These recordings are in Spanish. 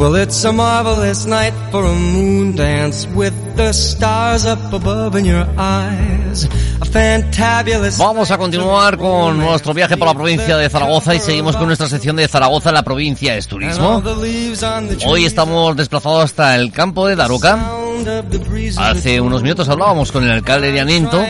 Well, it's a marvelous night for a moon dance with the stars up above in your eyes. A fantabulous Vamos a continuar con nuestro viaje por la provincia de Zaragoza y seguimos con nuestra sección de Zaragoza, la provincia es turismo. Hoy estamos desplazados hasta el campo de Daroca. Hace unos minutos hablábamos con el alcalde de Anento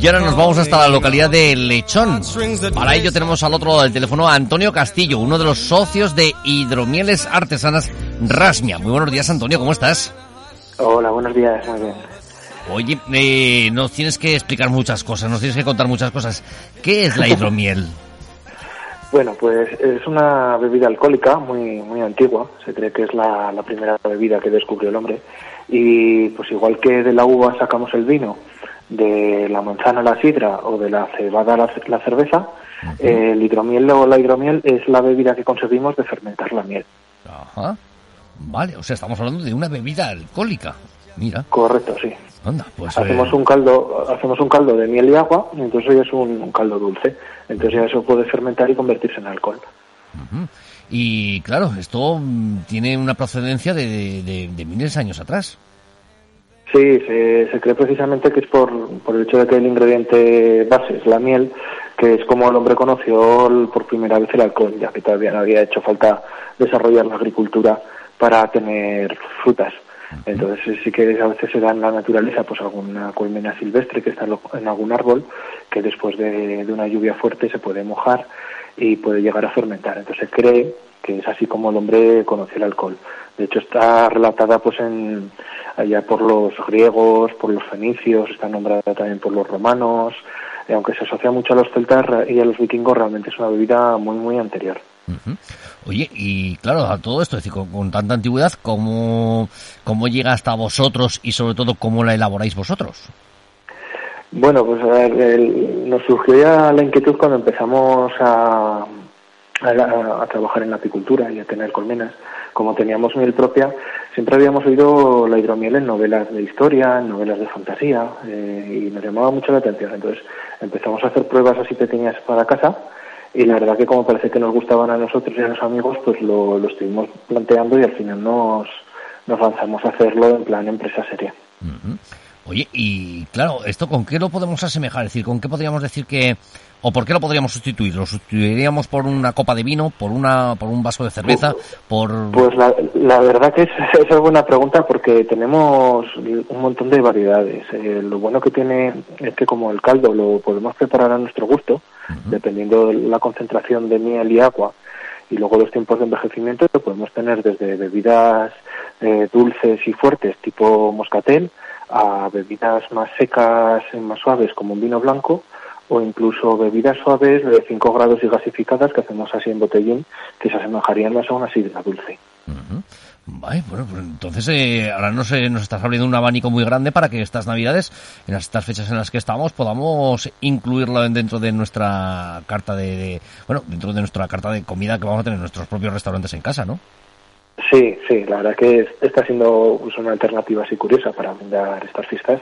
y ahora nos vamos hasta la localidad de Lechón. Para ello tenemos al otro lado del teléfono a Antonio Castillo, uno de los socios de Hidromieles Artesanas Rasmia. Muy buenos días, Antonio, ¿cómo estás? Hola, buenos días, muy bien. Oye, eh, nos tienes que explicar muchas cosas, nos tienes que contar muchas cosas. ¿Qué es la hidromiel? Bueno, pues es una bebida alcohólica muy muy antigua. Se cree que es la, la primera bebida que descubrió el hombre. Y pues igual que de la uva sacamos el vino, de la manzana la sidra o de la cebada la, la cerveza, eh, el hidromiel o la hidromiel es la bebida que conseguimos de fermentar la miel. Ajá. Vale, o sea, estamos hablando de una bebida alcohólica. Mira, Correcto, sí. Anda, pues... Hacemos eh, un caldo, hacemos un caldo de miel y agua, y entonces ya es un, un caldo dulce. Entonces ya eso puede fermentar y convertirse en alcohol. Y claro, esto mm, tiene una procedencia de, de- de miles de años atrás. Sí, se, se cree precisamente que es por, por el hecho de que el ingrediente base es la miel, que es como el hombre conoció por primera vez el alcohol, ya que todavía no había hecho falta desarrollar la agricultura para tener frutas. Entonces sí- sí que a veces se da en la naturaleza pues alguna colmena silvestre que está en algún árbol que después de, una lluvia fuerte se puede mojar y puede llegar a fermentar. Entonces se cree que es así como el hombre conoció el alcohol. De hecho está relatada pues en allá por los griegos, por los fenicios, está nombrada también por los romanos, aunque se asocia mucho a los celtas y a los vikingos, realmente es una bebida muy muy anterior. Ujú. Oye, y claro, a todo esto, es decir, con, tanta antigüedad, ¿cómo, ¿cómo llega hasta vosotros y sobre todo cómo la elaboráis vosotros? Bueno, pues a ver, el- nos surgió ya la inquietud cuando empezamos a, a, a trabajar en la apicultura y a tener colmenas. Como teníamos miel propia, siempre habíamos oído la hidromiel en novelas de historia, en novelas de fantasía, eh, y nos llamaba mucho la atención. Entonces empezamos a hacer pruebas así pequeñas para casa, y la verdad que como parece que nos gustaban a nosotros y a los amigos, pues lo, lo estuvimos planteando y al final nos, nos lanzamos a hacerlo en plan empresa seria. Oye, y claro, ¿esto con qué lo podemos asemejar? Es decir, ¿con qué podríamos decir que... o por qué lo podríamos sustituir? ¿Lo sustituiríamos por una copa de vino, por una por un vaso de cerveza, por... Pues la, la verdad que es, es buena pregunta porque tenemos un montón de variedades. Eh, lo bueno que tiene es que como el caldo lo podemos preparar a nuestro gusto, dependiendo de la concentración de miel y agua, y luego los tiempos de envejecimiento lo podemos tener desde bebidas eh, dulces y fuertes tipo moscatel a bebidas más secas y más suaves como un vino blanco o incluso bebidas suaves de 5 grados y gasificadas que hacemos así en botellín que se asemejarían más a una sidra dulce. Vale, bueno, pues entonces eh, ahora nos, eh, nos estás abriendo un abanico muy grande para que estas navidades, en estas fechas en las que estamos, podamos incluirlo dentro de nuestra carta de, bueno, dentro de nuestra carta de comida que vamos a tener en nuestros propios restaurantes en casa, ¿no? Sí, sí, la verdad que es- está siendo pues, una alternativa así curiosa para brindar estas fiestas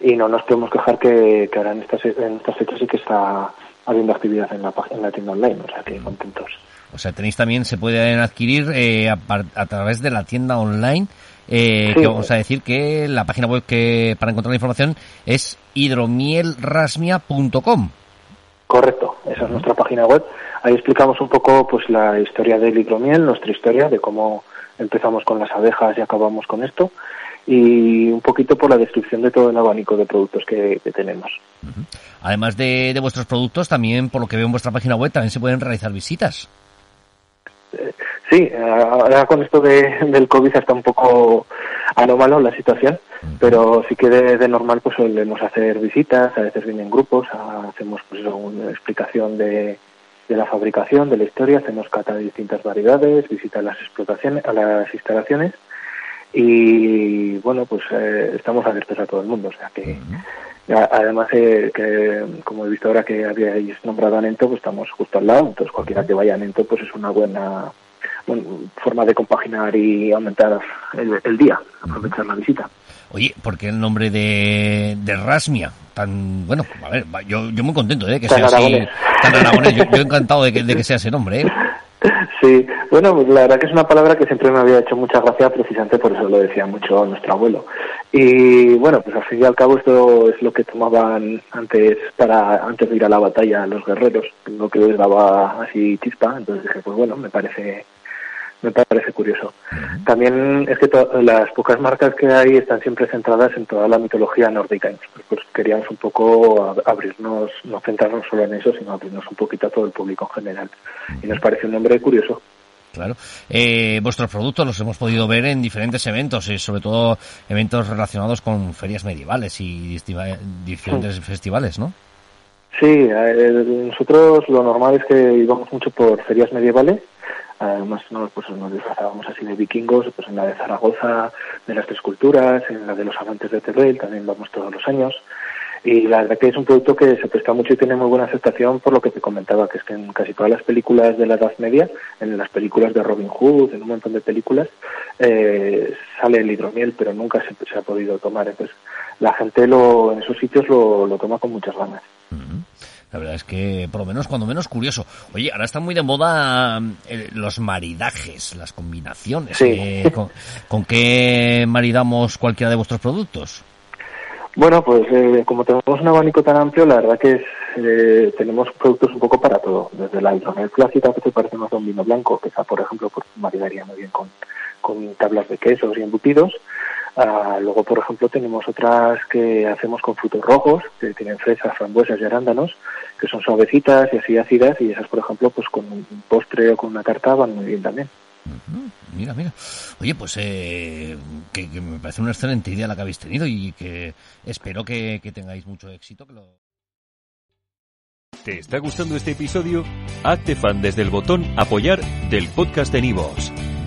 y no nos podemos quejar que, que ahora en estas, en estas fechas sí que está habiendo actividad en la, en la tienda online, o sea que contentos. O sea, tenéis también, se pueden adquirir eh, a, a través de la tienda online. Eh, Sí. que vamos a decir que la página web que para encontrar la información es hidromielrasmia.com. Correcto, esa es nuestra página web. Ahí explicamos un poco pues la historia del hidromiel, nuestra historia de cómo empezamos con las abejas y acabamos con esto. Y un poquito por la destrucción de todo el abanico de productos que, tenemos. Además de, vuestros productos, también por lo que veo en vuestra página web, también se pueden realizar visitas. Eh, sí, ahora con esto del COVID está un poco anómalo la situación, pero sí que de, normal pues solemos hacer visitas, a veces vienen grupos, hacemos pues una explicación de, de la fabricación, de la historia, hacemos cata de distintas variedades, visitas las explotaciones, a las instalaciones y bueno, pues eh, estamos abiertos a todo el mundo, o sea que además eh, que como he visto ahora que habíais nombrado a Nento, pues estamos justo al lado, entonces cualquiera que vaya a Nento pues es una buena forma de compaginar y aumentar el, día, aprovechar la visita. Oye, ¿por qué el nombre de, de Rasmia? Tan, bueno, a ver, yo, yo muy contento de ¿eh? que sea así, tan aragonés. Yo, yo encantado de que, de que sea ese nombre, ¿eh? Sí, bueno, pues la verdad que es una palabra que siempre me había hecho mucha gracia, precisamente por eso lo decía mucho nuestro abuelo. Y bueno, pues al fin y al cabo esto es lo que tomaban antes para antes de ir a la batalla los guerreros, lo que les daba así chispa. Entonces dije, pues bueno, me parece me parece curioso. También es que las pocas marcas que hay están siempre centradas en toda la mitología nórdica. Pues queríamos un poco abrirnos, no centrarnos solo en eso, sino abrirnos un poquito a todo el público en general. Y nos parece un nombre curioso. Claro. Eh, vuestros productos los hemos podido ver en diferentes eventos, y sobre todo eventos relacionados con ferias medievales y diferentes festivales, ¿no? Sí, nosotros lo normal es que íbamos mucho por ferias medievales Además, nos, pues, nos disfrazábamos así de vikingos, pues en la de Zaragoza, de las tres culturas, en la de los amantes de Teruel, también vamos todos los años. Y la verdad que es un producto que se presta mucho y tiene muy buena aceptación por lo que te comentaba, que es que en casi todas las películas de la Edad Media, en las películas de Robin Hood, en un montón de películas, eh, sale el hidromiel, pero nunca se, ha podido tomar. Entonces, la gente lo, en esos sitios lo, lo toma con muchas ganas. La verdad es que, por lo menos, cuando menos curioso. Oye, ahora está muy de moda eh, los maridajes, las combinaciones. Eh, con, qué maridamos cualquiera de vuestros productos? Bueno, pues eh, como tenemos un abanico tan amplio, la verdad que tenemos productos un poco para todo. Desde la hidromiel clásica, que te parece más a un vino blanco, que está, por ejemplo, pues, maridaría muy bien con, con tablas de quesos y embutidos, Ah, luego, por ejemplo, tenemos otras que hacemos con frutos rojos, que tienen fresas, frambuesas y arándanos, que son suavecitas y así ácidas, y esas, por ejemplo, pues con un postre o con una tarta van muy bien también. Mira, mira. Oye, pues eh, que, me parece una excelente idea la que habéis tenido y que espero que, tengáis mucho éxito. Que lo... ¿Te está gustando este episodio? Hazte fan desde el botón apoyar del podcast de Nivos.